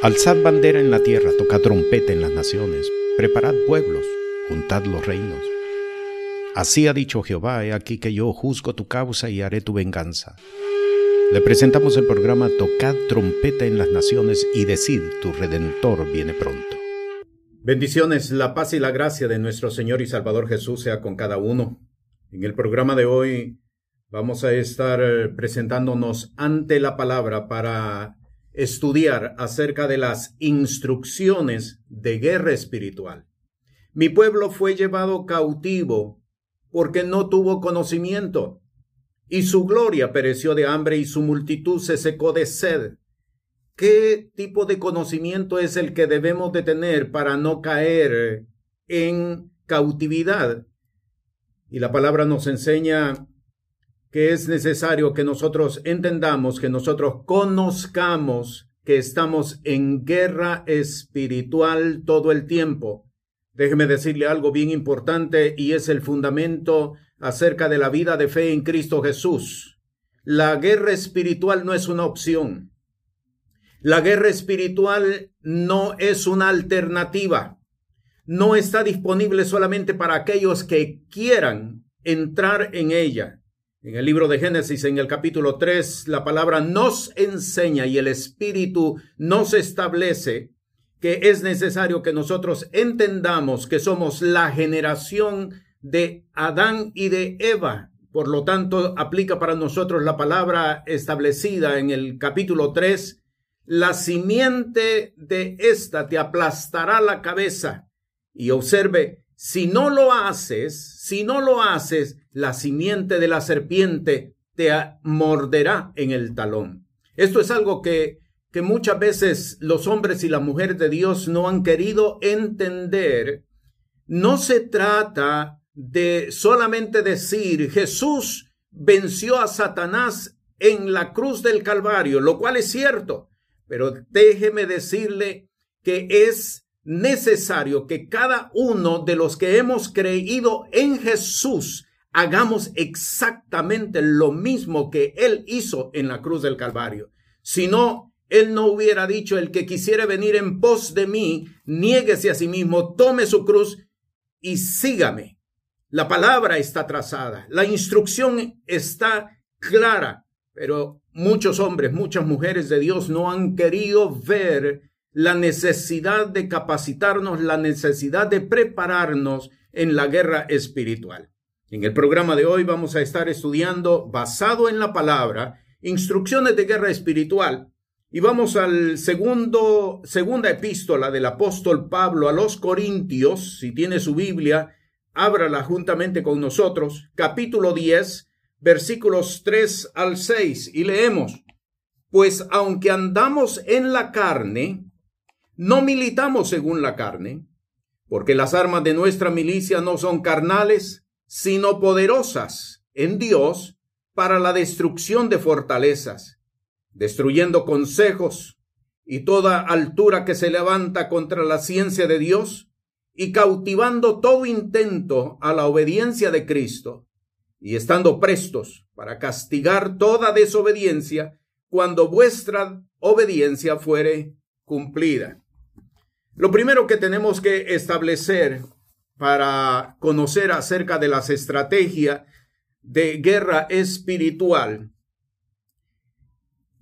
Alzad bandera en la tierra, tocad trompeta en las naciones, preparad pueblos, juntad los reinos. Así ha dicho Jehová, he aquí que yo juzgo tu causa y haré tu venganza. Le presentamos el programa Tocad trompeta en las naciones y decid, tu redentor viene pronto. Bendiciones, la paz y la gracia de nuestro Señor y Salvador Jesús sea con cada uno. En el programa de hoy vamos a estar eh, presentándonos ante la palabra para estudiar acerca de las instrucciones de guerra espiritual. Mi pueblo fue llevado cautivo porque no tuvo conocimiento, y su gloria pereció de hambre y su multitud se secó de sed. ¿Qué tipo de conocimiento es el que debemos de tener para no caer en cautividad? Y la palabra nos enseña que es necesario que nosotros entendamos, que nosotros conozcamos que estamos en guerra espiritual todo el tiempo. Déjeme decirle algo bien importante y es el fundamento acerca de la vida de fe en Cristo Jesús. La guerra espiritual no es una opción. La guerra espiritual no es una alternativa. No está disponible solamente para aquellos que quieran entrar en ella. En el libro de Génesis, en el capítulo 3, la palabra nos enseña y el Espíritu nos establece que es necesario que nosotros entendamos que somos la generación de Adán y de Eva. Por lo tanto, aplica para nosotros la palabra establecida en el capítulo 3, la simiente de esta te aplastará la cabeza. Y observe, si no lo haces, si no lo haces, la simiente de la serpiente te morderá en el talón. Esto es algo que, que muchas veces los hombres y las mujeres de Dios no han querido entender. No se trata de solamente decir Jesús venció a Satanás en la cruz del Calvario, lo cual es cierto, pero déjeme decirle que es necesario que cada uno de los que hemos creído en Jesús hagamos exactamente lo mismo que Él hizo en la cruz del Calvario. Si no, Él no hubiera dicho, el que quisiera venir en pos de mí, niéguese a sí mismo, tome su cruz y sígame. La palabra está trazada, la instrucción está clara, pero muchos hombres, muchas mujeres de Dios no han querido ver la necesidad de capacitarnos, la necesidad de prepararnos en la guerra espiritual. En el programa de hoy vamos a estar estudiando, basado en la palabra, instrucciones de guerra espiritual. Y vamos al segundo, segunda epístola del apóstol Pablo a los Corintios. Si tiene su Biblia, ábrala juntamente con nosotros. Capítulo 10, versículos 3 al 6. Y leemos, pues aunque andamos en la carne, no militamos según la carne, porque las armas de nuestra milicia no son carnales, sino poderosas en Dios para la destrucción de fortalezas, destruyendo consejos y toda altura que se levanta contra la ciencia de Dios, y cautivando todo intento a la obediencia de Cristo, y estando prestos para castigar toda desobediencia cuando vuestra obediencia fuere cumplida. Lo primero que tenemos que establecer para conocer acerca de las estrategias de guerra espiritual,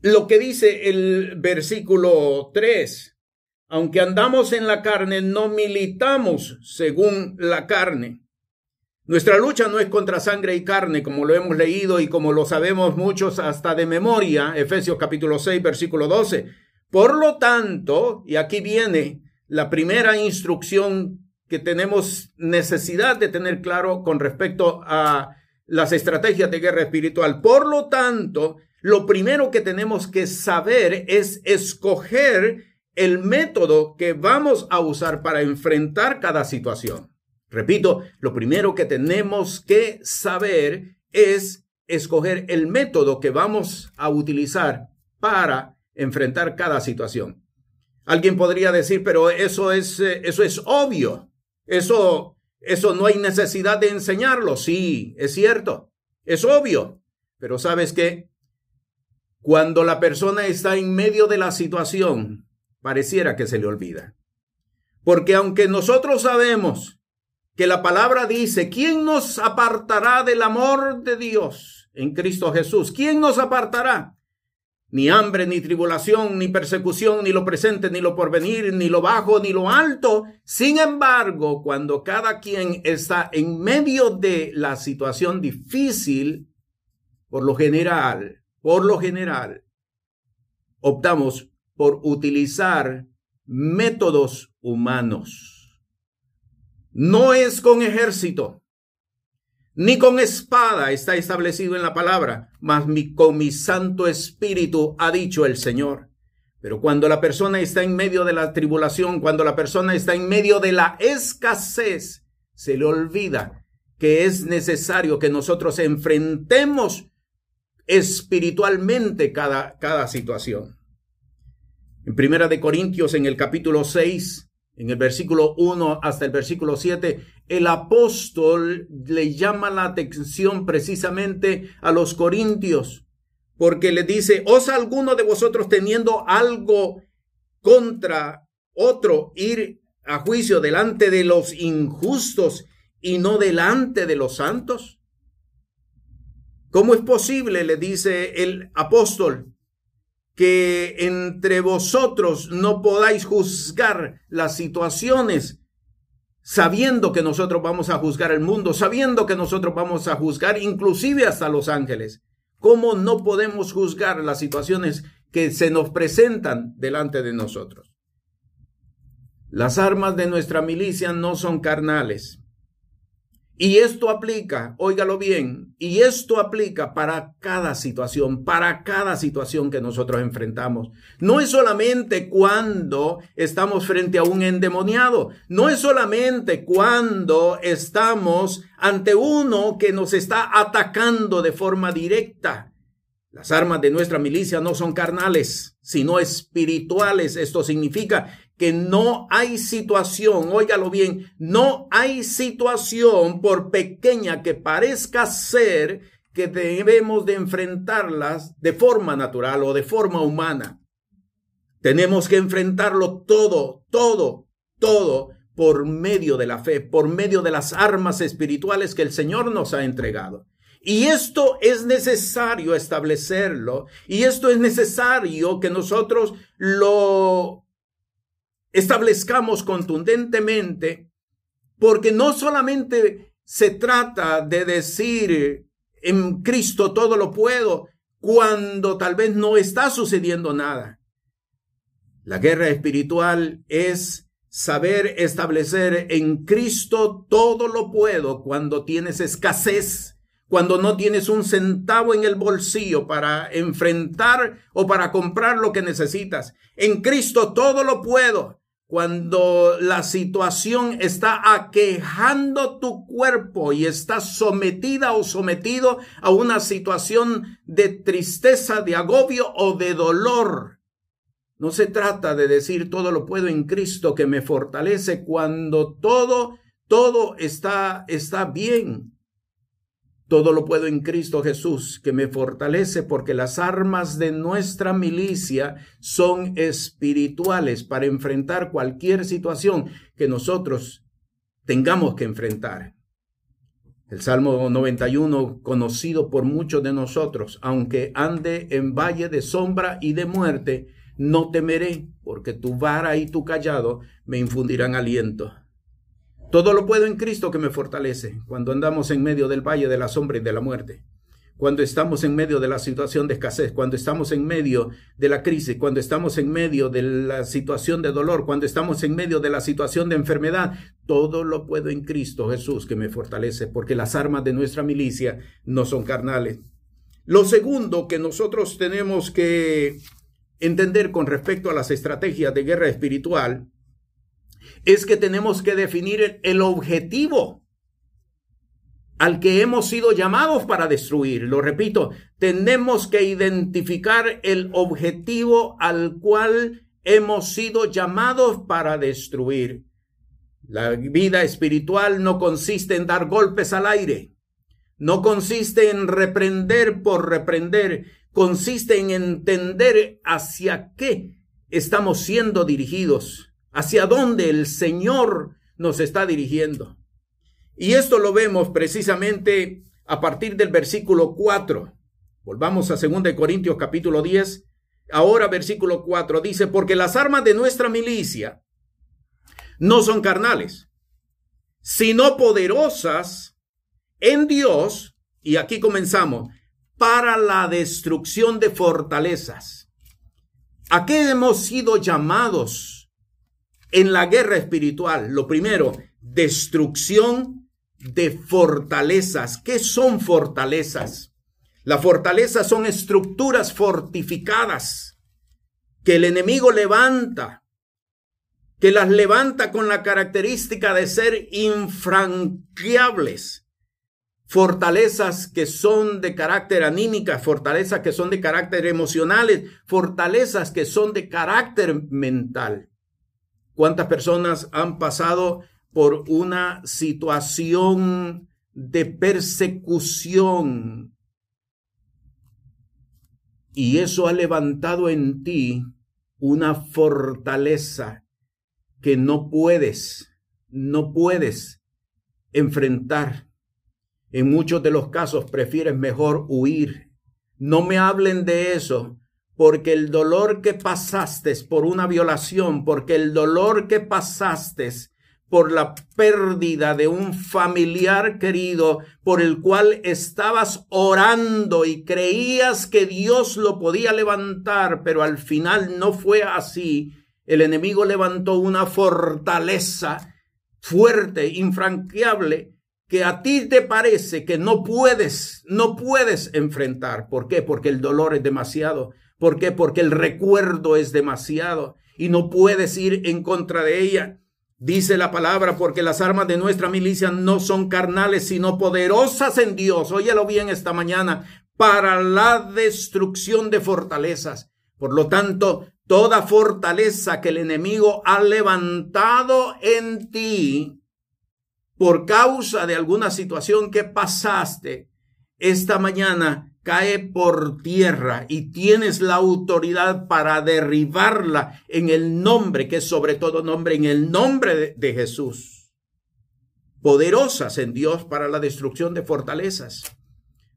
lo que dice el versículo 3, aunque andamos en la carne, no militamos según la carne. Nuestra lucha no es contra sangre y carne, como lo hemos leído y como lo sabemos muchos hasta de memoria, Efesios capítulo 6, versículo 12. Por lo tanto, y aquí viene la primera instrucción que tenemos necesidad de tener claro con respecto a las estrategias de guerra espiritual. Por lo tanto, lo primero que tenemos que saber es escoger el método que vamos a usar para enfrentar cada situación. Repito, lo primero que tenemos que saber es escoger el método que vamos a utilizar para enfrentar cada situación. Alguien podría decir, pero eso es, eh, eso es obvio. Eso, eso no hay necesidad de enseñarlo. Sí, es cierto. Es obvio. Pero sabes qué? Cuando la persona está en medio de la situación, pareciera que se le olvida. Porque aunque nosotros sabemos que la palabra dice, ¿quién nos apartará del amor de Dios en Cristo Jesús? ¿Quién nos apartará? Ni hambre, ni tribulación, ni persecución, ni lo presente, ni lo porvenir, ni lo bajo, ni lo alto. Sin embargo, cuando cada quien está en medio de la situación difícil, por lo general, por lo general, optamos por utilizar métodos humanos. No es con ejército, ni con espada está establecido en la palabra, mas con mi Santo Espíritu ha dicho el Señor. Pero cuando la persona está en medio de la tribulación, cuando la persona está en medio de la escasez, se le olvida que es necesario que nosotros enfrentemos espiritualmente cada, cada situación. En Primera de Corintios, en el capítulo 6, en el versículo 1 hasta el versículo 7, el apóstol le llama la atención precisamente a los corintios, porque le dice, ¿os alguno de vosotros teniendo algo contra otro ir a juicio delante de los injustos y no delante de los santos? ¿Cómo es posible, le dice el apóstol, que entre vosotros no podáis juzgar las situaciones sabiendo que nosotros vamos a juzgar el mundo, sabiendo que nosotros vamos a juzgar inclusive hasta los ángeles. ¿Cómo no podemos juzgar las situaciones que se nos presentan delante de nosotros? Las armas de nuestra milicia no son carnales, y esto aplica, óigalo bien, y esto aplica para cada situación, para cada situación que nosotros enfrentamos. No es solamente cuando estamos frente a un endemoniado, no es solamente cuando estamos ante uno que nos está atacando de forma directa. Las armas de nuestra milicia no son carnales, sino espirituales. Esto significa que no hay situación, óigalo bien, no hay situación por pequeña que parezca ser que debemos de enfrentarlas de forma natural o de forma humana. Tenemos que enfrentarlo todo, todo, todo por medio de la fe, por medio de las armas espirituales que el Señor nos ha entregado. Y esto es necesario establecerlo y esto es necesario que nosotros lo establezcamos contundentemente, porque no solamente se trata de decir en Cristo todo lo puedo cuando tal vez no está sucediendo nada. La guerra espiritual es saber establecer en Cristo todo lo puedo cuando tienes escasez, cuando no tienes un centavo en el bolsillo para enfrentar o para comprar lo que necesitas. En Cristo todo lo puedo cuando la situación está aquejando tu cuerpo y estás sometida o sometido a una situación de tristeza, de agobio o de dolor. No se trata de decir todo lo puedo en Cristo que me fortalece cuando todo, todo está, está bien. Todo lo puedo en Cristo Jesús, que me fortalece porque las armas de nuestra milicia son espirituales para enfrentar cualquier situación que nosotros tengamos que enfrentar. El Salmo 91, conocido por muchos de nosotros, aunque ande en valle de sombra y de muerte, no temeré, porque tu vara y tu callado me infundirán aliento. Todo lo puedo en Cristo que me fortalece cuando andamos en medio del valle de la sombra y de la muerte, cuando estamos en medio de la situación de escasez, cuando estamos en medio de la crisis, cuando estamos en medio de la situación de dolor, cuando estamos en medio de la situación de enfermedad. Todo lo puedo en Cristo Jesús que me fortalece, porque las armas de nuestra milicia no son carnales. Lo segundo que nosotros tenemos que entender con respecto a las estrategias de guerra espiritual es que tenemos que definir el objetivo al que hemos sido llamados para destruir. Lo repito, tenemos que identificar el objetivo al cual hemos sido llamados para destruir. La vida espiritual no consiste en dar golpes al aire, no consiste en reprender por reprender, consiste en entender hacia qué estamos siendo dirigidos, hacia dónde el Señor nos está dirigiendo. Y esto lo vemos precisamente a partir del versículo 4. Volvamos a 2 Corintios capítulo 10. Ahora versículo 4 dice, porque las armas de nuestra milicia no son carnales, sino poderosas en Dios, y aquí comenzamos, para la destrucción de fortalezas. ¿A qué hemos sido llamados en la guerra espiritual? Lo primero, destrucción de fortalezas. ¿Qué son fortalezas? Las fortalezas son estructuras fortificadas que el enemigo levanta, que las levanta con la característica de ser infranqueables fortalezas que son de carácter anímica, fortalezas que son de carácter emocionales, fortalezas que son de carácter mental. ¿Cuántas personas han pasado por una situación de persecución? Y eso ha levantado en ti una fortaleza que no puedes, no puedes enfrentar en muchos de los casos prefieres mejor huir. No me hablen de eso, porque el dolor que pasaste por una violación, porque el dolor que pasaste por la pérdida de un familiar querido por el cual estabas orando y creías que Dios lo podía levantar, pero al final no fue así. El enemigo levantó una fortaleza fuerte, infranqueable, que a ti te parece que no puedes, no puedes enfrentar. ¿Por qué? Porque el dolor es demasiado. ¿Por qué? Porque el recuerdo es demasiado y no puedes ir en contra de ella. Dice la palabra, porque las armas de nuestra milicia no son carnales, sino poderosas en Dios. Óyelo bien esta mañana, para la destrucción de fortalezas. Por lo tanto, toda fortaleza que el enemigo ha levantado en ti, por causa de alguna situación que pasaste, esta mañana cae por tierra y tienes la autoridad para derribarla en el nombre, que es sobre todo nombre, en el nombre de, Jesús. Poderosas en Dios para la destrucción de fortalezas.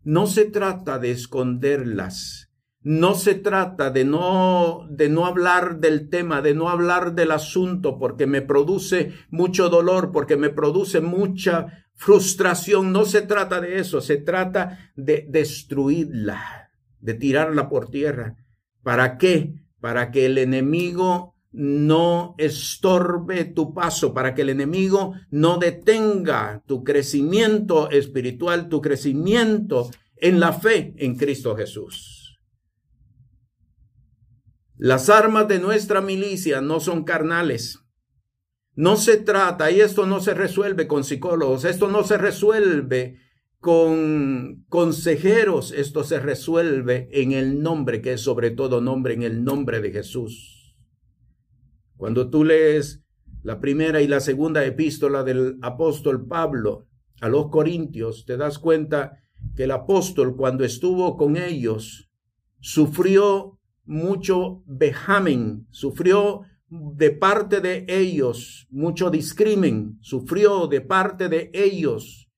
No se trata de esconderlas, no se trata de no, de no hablar del tema, de no hablar del asunto, porque me produce mucho dolor, porque me produce mucha frustración. No se trata de eso, se trata de destruirla, de tirarla por tierra. ¿Para qué? Para que el enemigo no estorbe tu paso, para que el enemigo no detenga tu crecimiento espiritual, tu crecimiento en la fe en Cristo Jesús. Las armas de nuestra milicia no son carnales. No se trata, y esto no se resuelve con psicólogos, esto no se resuelve con consejeros, esto se resuelve en el nombre, que es sobre todo nombre, en el nombre de Jesús. Cuando tú lees la primera y la segunda epístola del apóstol Pablo a los Corintios, te das cuenta que el apóstol cuando estuvo con ellos sufrió mucho vejamen, sufrió de parte de ellos mucho discrimen, sufrió de parte de ellos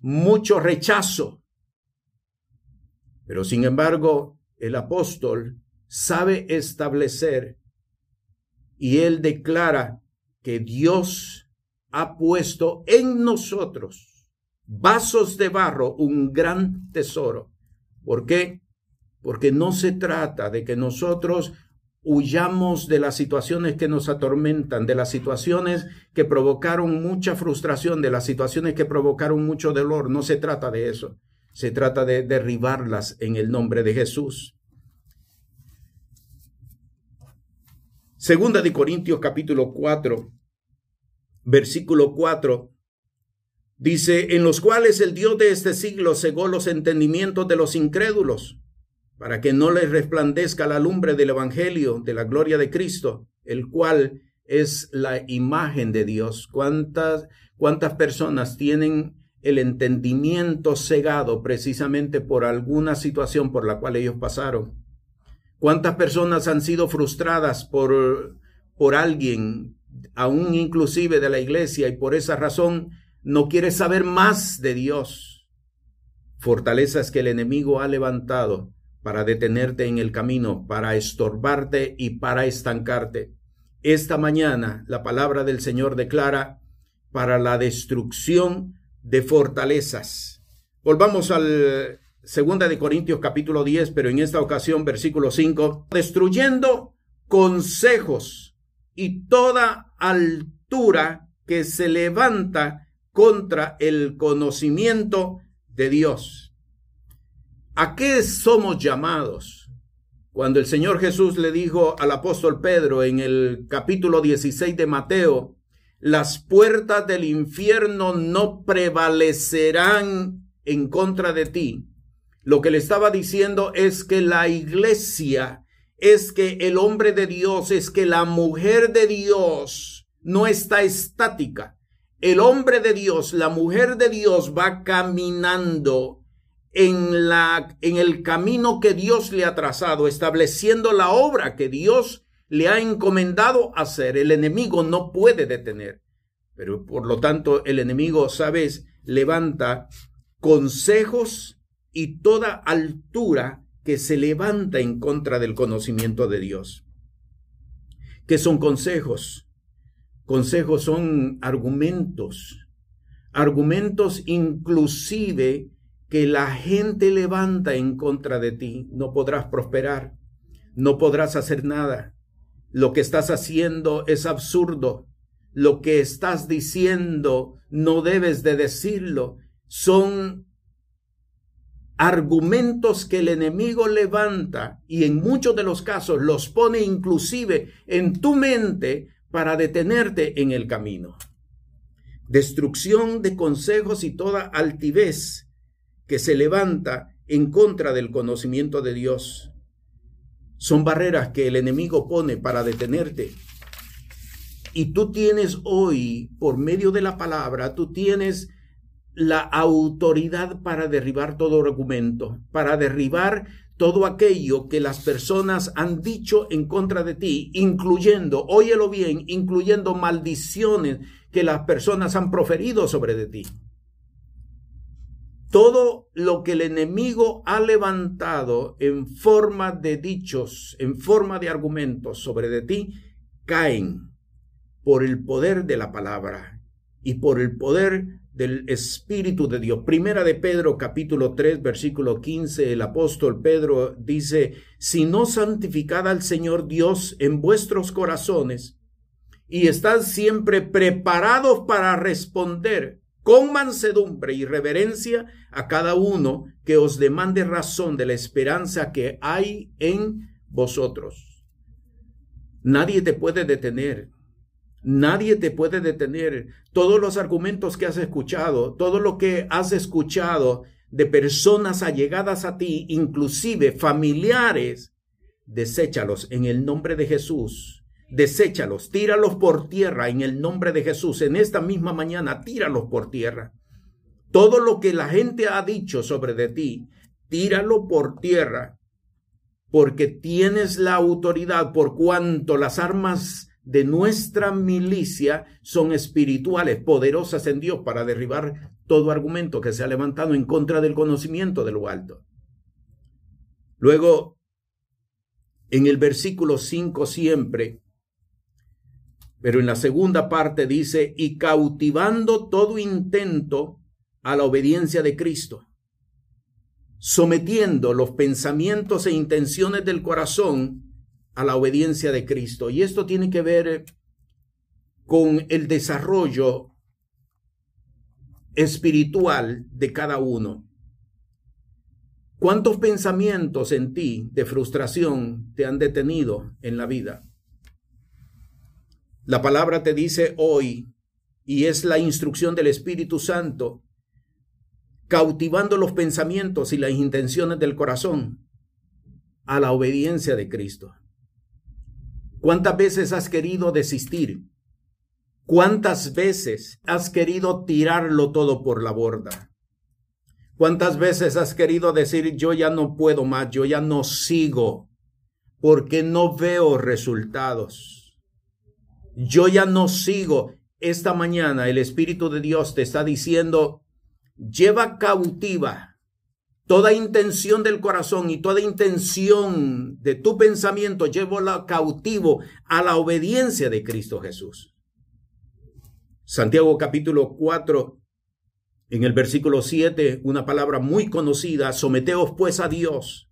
mucho rechazo. Pero sin embargo, el apóstol sabe establecer y él declara que Dios ha puesto en nosotros vasos de barro un gran tesoro. ¿Por qué? porque no se trata de que nosotros huyamos de las situaciones que nos atormentan, de las situaciones que provocaron mucha frustración, de las situaciones que provocaron mucho dolor. No se trata de eso. Se trata de derribarlas en el nombre de Jesús. Segunda de Corintios capítulo 4, versículo 4, dice, en los cuales el Dios de este siglo cegó los entendimientos de los incrédulos para que no les resplandezca la lumbre del Evangelio de la gloria de Cristo, el cual es la imagen de Dios. ¿Cuántas, cuántas personas tienen el entendimiento cegado precisamente por alguna situación por la cual ellos pasaron? ¿Cuántas personas han sido frustradas por, por alguien, aún inclusive de la iglesia, y por esa razón no quiere saber más de Dios? Fortalezas que el enemigo ha levantado para detenerte en el camino, para estorbarte y para estancarte. Esta mañana la palabra del Señor declara para la destrucción de fortalezas. Volvamos al segunda de Corintios capítulo 10, pero en esta ocasión versículo 5, destruyendo consejos y toda altura que se levanta contra el conocimiento de Dios. ¿A qué somos llamados? Cuando el Señor Jesús le dijo al apóstol Pedro en el capítulo 16 de Mateo, las puertas del infierno no prevalecerán en contra de ti. Lo que le estaba diciendo es que la iglesia, es que el hombre de Dios, es que la mujer de Dios no está estática. El hombre de Dios, la mujer de Dios va caminando en la en el camino que Dios le ha trazado, estableciendo la obra que Dios le ha encomendado hacer. El enemigo no puede detener. Pero por lo tanto, el enemigo, sabes, levanta consejos y toda altura que se levanta en contra del conocimiento de Dios. ¿Qué son consejos? Consejos son argumentos, argumentos inclusive que la gente levanta en contra de ti. No podrás prosperar, no podrás hacer nada. Lo que estás haciendo es absurdo. Lo que estás diciendo no debes de decirlo. Son argumentos que el enemigo levanta y en muchos de los casos los pone inclusive en tu mente para detenerte en el camino. Destrucción de consejos y toda altivez que se levanta en contra del conocimiento de Dios. Son barreras que el enemigo pone para detenerte. Y tú tienes hoy, por medio de la palabra, tú tienes la autoridad para derribar todo argumento, para derribar todo aquello que las personas han dicho en contra de ti, incluyendo, óyelo bien, incluyendo maldiciones que las personas han proferido sobre de ti. Todo lo que el enemigo ha levantado en forma de dichos, en forma de argumentos sobre de ti, caen por el poder de la palabra y por el poder del Espíritu de Dios. Primera de Pedro capítulo 3 versículo 15, el apóstol Pedro dice, si no santificad al Señor Dios en vuestros corazones y estad siempre preparados para responder con mansedumbre y reverencia a cada uno que os demande razón de la esperanza que hay en vosotros. Nadie te puede detener Nadie te puede detener. Todos los argumentos que has escuchado, todo lo que has escuchado de personas allegadas a ti, inclusive familiares, deséchalos en el nombre de Jesús. Deséchalos, tíralos por tierra en el nombre de Jesús. En esta misma mañana, tíralos por tierra. Todo lo que la gente ha dicho sobre de ti, tíralo por tierra, porque tienes la autoridad por cuanto las armas de nuestra milicia son espirituales, poderosas en Dios para derribar todo argumento que se ha levantado en contra del conocimiento de lo alto. Luego, en el versículo 5 siempre, pero en la segunda parte dice, y cautivando todo intento a la obediencia de Cristo, sometiendo los pensamientos e intenciones del corazón a la obediencia de Cristo. Y esto tiene que ver con el desarrollo espiritual de cada uno. ¿Cuántos pensamientos en ti de frustración te han detenido en la vida? La palabra te dice hoy, y es la instrucción del Espíritu Santo, cautivando los pensamientos y las intenciones del corazón a la obediencia de Cristo. ¿Cuántas veces has querido desistir? ¿Cuántas veces has querido tirarlo todo por la borda? ¿Cuántas veces has querido decir yo ya no puedo más, yo ya no sigo? porque no veo resultados. Yo ya no sigo. Esta mañana el Espíritu de Dios te está diciendo, lleva cautiva toda intención del corazón y toda intención de tu pensamiento, la cautivo a la obediencia de Cristo Jesús. Santiago capítulo 4, en el versículo 7, una palabra muy conocida, someteos pues a Dios,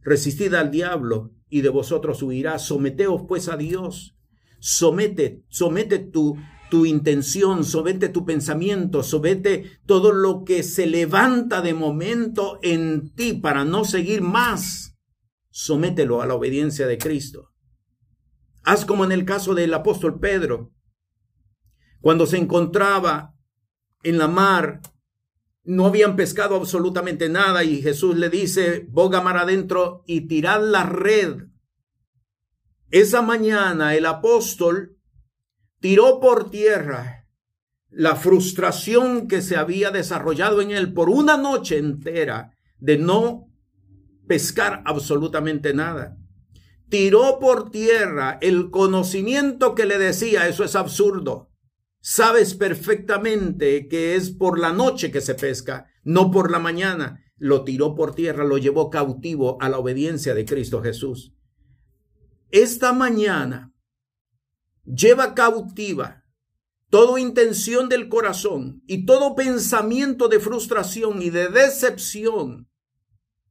resistid al diablo y de vosotros huirá, someteos pues a Dios, somete, somete tu, tu intención, somete tu pensamiento, somete todo lo que se levanta de momento en ti para no seguir más, somételo a la obediencia de Cristo. Haz como en el caso del apóstol Pedro, cuando se encontraba en la mar, no habían pescado absolutamente nada y Jesús le dice, boga mar adentro y tirad la red. Esa mañana el apóstol tiró por tierra la frustración que se había desarrollado en él por una noche entera de no pescar absolutamente nada. Tiró por tierra el conocimiento que le decía, eso es absurdo. Sabes perfectamente que es por la noche que se pesca, no por la mañana. Lo tiró por tierra, lo llevó cautivo a la obediencia de Cristo Jesús. Esta mañana lleva cautiva toda intención del corazón y todo pensamiento de frustración y de decepción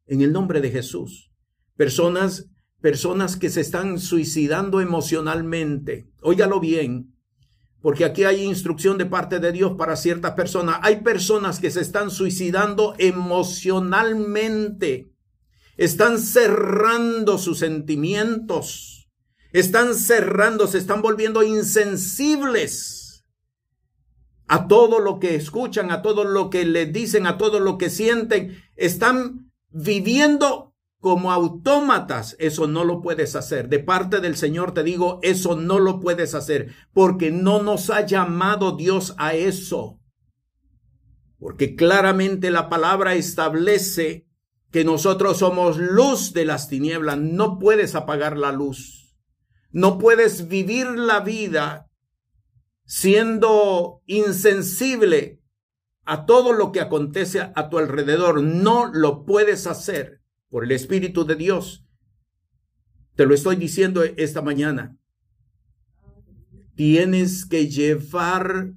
en el nombre de Jesús. Personas, personas que se están suicidando emocionalmente. Óigalo bien porque aquí hay instrucción de parte de Dios para ciertas personas. Hay personas que se están suicidando emocionalmente, están cerrando sus sentimientos, están cerrando, se están volviendo insensibles a todo lo que escuchan, a todo lo que le dicen, a todo lo que sienten, están viviendo como autómatas, eso no lo puedes hacer. De parte del Señor te digo, eso no lo puedes hacer, porque no nos ha llamado Dios a eso. Porque claramente la palabra establece que nosotros somos luz de las tinieblas. No puedes apagar la luz. No puedes vivir la vida siendo insensible a todo lo que acontece a tu alrededor. No lo puedes hacer por el Espíritu de Dios. Te lo estoy diciendo esta mañana. Tienes que llevar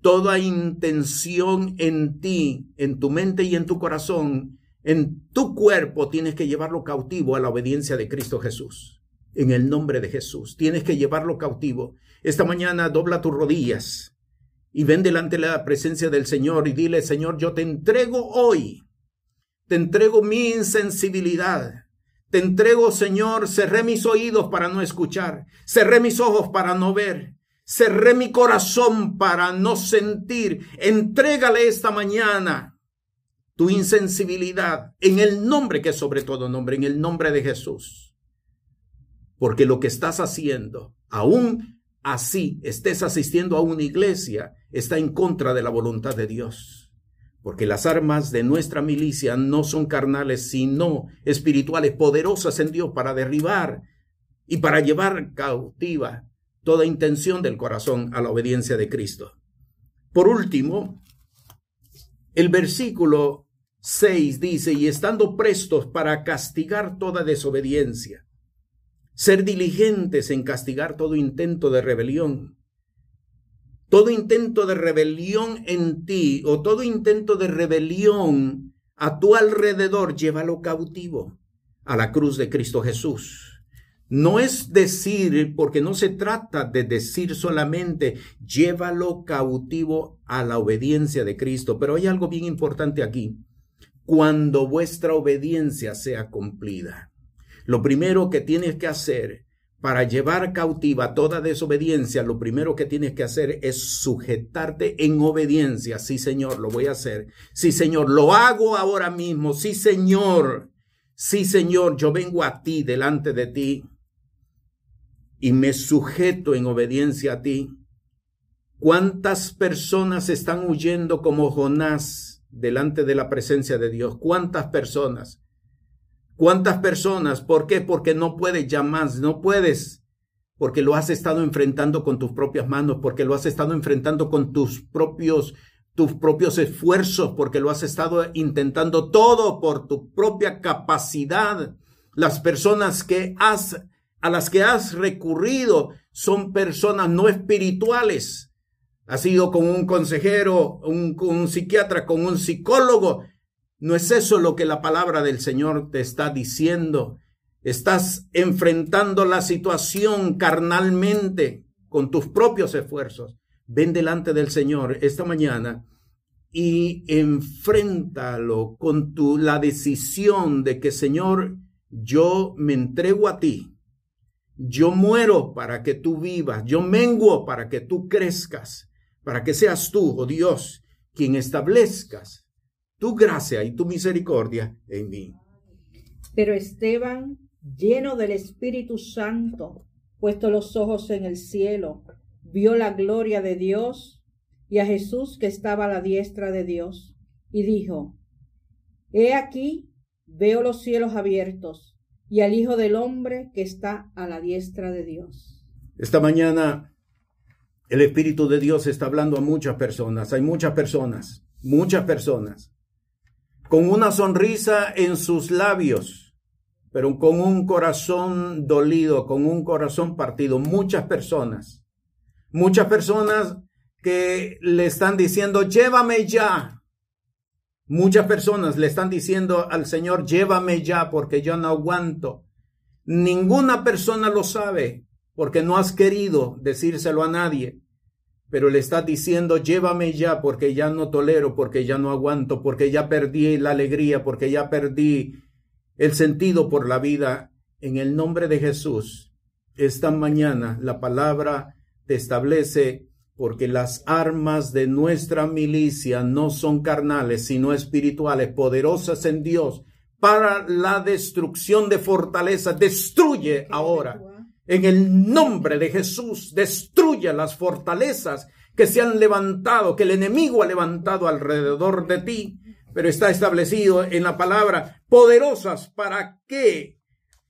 toda intención en ti, en tu mente y en tu corazón, en tu cuerpo, tienes que llevarlo cautivo a la obediencia de Cristo Jesús. En el nombre de Jesús, tienes que llevarlo cautivo. Esta mañana dobla tus rodillas y ven delante de la presencia del Señor y dile, Señor, yo te entrego hoy te entrego mi insensibilidad. Te entrego, Señor, cerré mis oídos para no escuchar, cerré mis ojos para no ver, cerré mi corazón para no sentir. Entrégale esta mañana tu insensibilidad en el nombre que es sobre todo nombre, en el nombre de Jesús. Porque lo que estás haciendo, aún así estés asistiendo a una iglesia, está en contra de la voluntad de Dios porque las armas de nuestra milicia no son carnales, sino espirituales, poderosas en Dios para derribar y para llevar cautiva toda intención del corazón a la obediencia de Cristo. Por último, el versículo 6 dice, y estando prestos para castigar toda desobediencia, ser diligentes en castigar todo intento de rebelión todo intento de rebelión en ti o todo intento de rebelión a tu alrededor, llévalo cautivo a la cruz de Cristo Jesús. No es decir, porque no se trata de decir solamente, llévalo cautivo a la obediencia de Cristo, pero hay algo bien importante aquí. Cuando vuestra obediencia sea cumplida, lo primero que tienes que hacer para llevar cautiva toda desobediencia, lo primero que tienes que hacer es sujetarte en obediencia. Sí, Señor, lo voy a hacer. Sí, Señor, lo hago ahora mismo. Sí, Señor. Sí, Señor, yo vengo a ti, delante de ti, y me sujeto en obediencia a ti. ¿Cuántas personas están huyendo como Jonás delante de la presencia de Dios? ¿Cuántas personas? ¿Cuántas personas? ¿Por qué? Porque no puedes ya más, no puedes, porque lo has estado enfrentando con tus propias manos, porque lo has estado enfrentando con tus propios tus propios esfuerzos, porque lo has estado intentando todo por tu propia capacidad. Las personas que has a las que has recurrido son personas no espirituales. Has ido con un consejero, un, un psiquiatra, con un psicólogo, no es eso lo que la palabra del Señor te está diciendo. Estás enfrentando la situación carnalmente con tus propios esfuerzos. Ven delante del Señor esta mañana y enfréntalo con tu, la decisión de que, Señor, yo me entrego a ti. Yo muero para que tú vivas. Yo menguo para que tú crezcas. Para que seas tú, oh Dios, quien establezcas tu gracia y tu misericordia en mí. Pero Esteban, lleno del Espíritu Santo, puesto los ojos en el cielo, vio la gloria de Dios y a Jesús que estaba a la diestra de Dios, y dijo, He aquí, veo los cielos abiertos y al Hijo del Hombre que está a la diestra de Dios. Esta mañana el Espíritu de Dios está hablando a muchas personas, hay muchas personas, muchas personas con una sonrisa en sus labios, pero con un corazón dolido, con un corazón partido. Muchas personas, muchas personas que le están diciendo, llévame ya. Muchas personas le están diciendo al Señor, llévame ya porque yo no aguanto. Ninguna persona lo sabe porque no has querido decírselo a nadie pero le está diciendo, llévame ya porque ya no tolero, porque ya no aguanto, porque ya perdí la alegría, porque ya perdí el sentido por la vida. En el nombre de Jesús, esta mañana la palabra te establece porque las armas de nuestra milicia no son carnales, sino espirituales, poderosas en Dios para la destrucción de fortaleza. Destruye ahora en el nombre de Jesús, destruya las fortalezas que se han levantado, que el enemigo ha levantado alrededor de ti, pero está establecido en la palabra, poderosas para qué?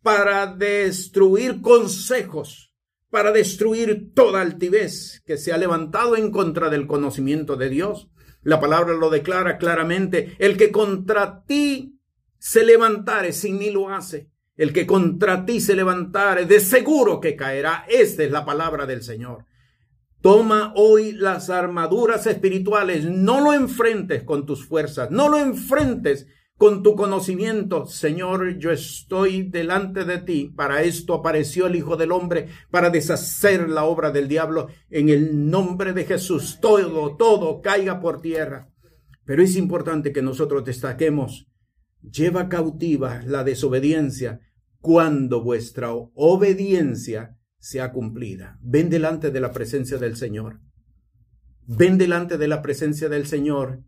Para destruir consejos, para destruir toda altivez que se ha levantado en contra del conocimiento de Dios. La palabra lo declara claramente, el que contra ti se levantare sin ni lo hace. El que contra ti se levantare, de seguro que caerá. Esta es la palabra del Señor. Toma hoy las armaduras espirituales. No lo enfrentes con tus fuerzas. No lo enfrentes con tu conocimiento. Señor, yo estoy delante de ti. Para esto apareció el Hijo del Hombre, para deshacer la obra del diablo. En el nombre de Jesús, todo, todo caiga por tierra. Pero es importante que nosotros destaquemos. Lleva cautiva la desobediencia cuando vuestra obediencia sea cumplida. Ven delante de la presencia del Señor. Ven delante de la presencia del Señor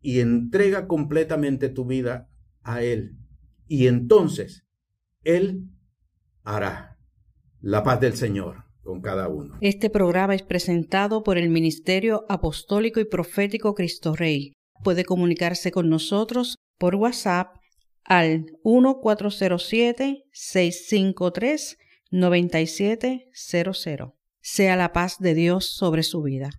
y entrega completamente tu vida a Él. Y entonces Él hará la paz del Señor con cada uno. Este programa es presentado por el Ministerio Apostólico y Profético Cristo Rey. Puede comunicarse con nosotros por WhatsApp al 1407-653-9700. Sea la paz de Dios sobre su vida.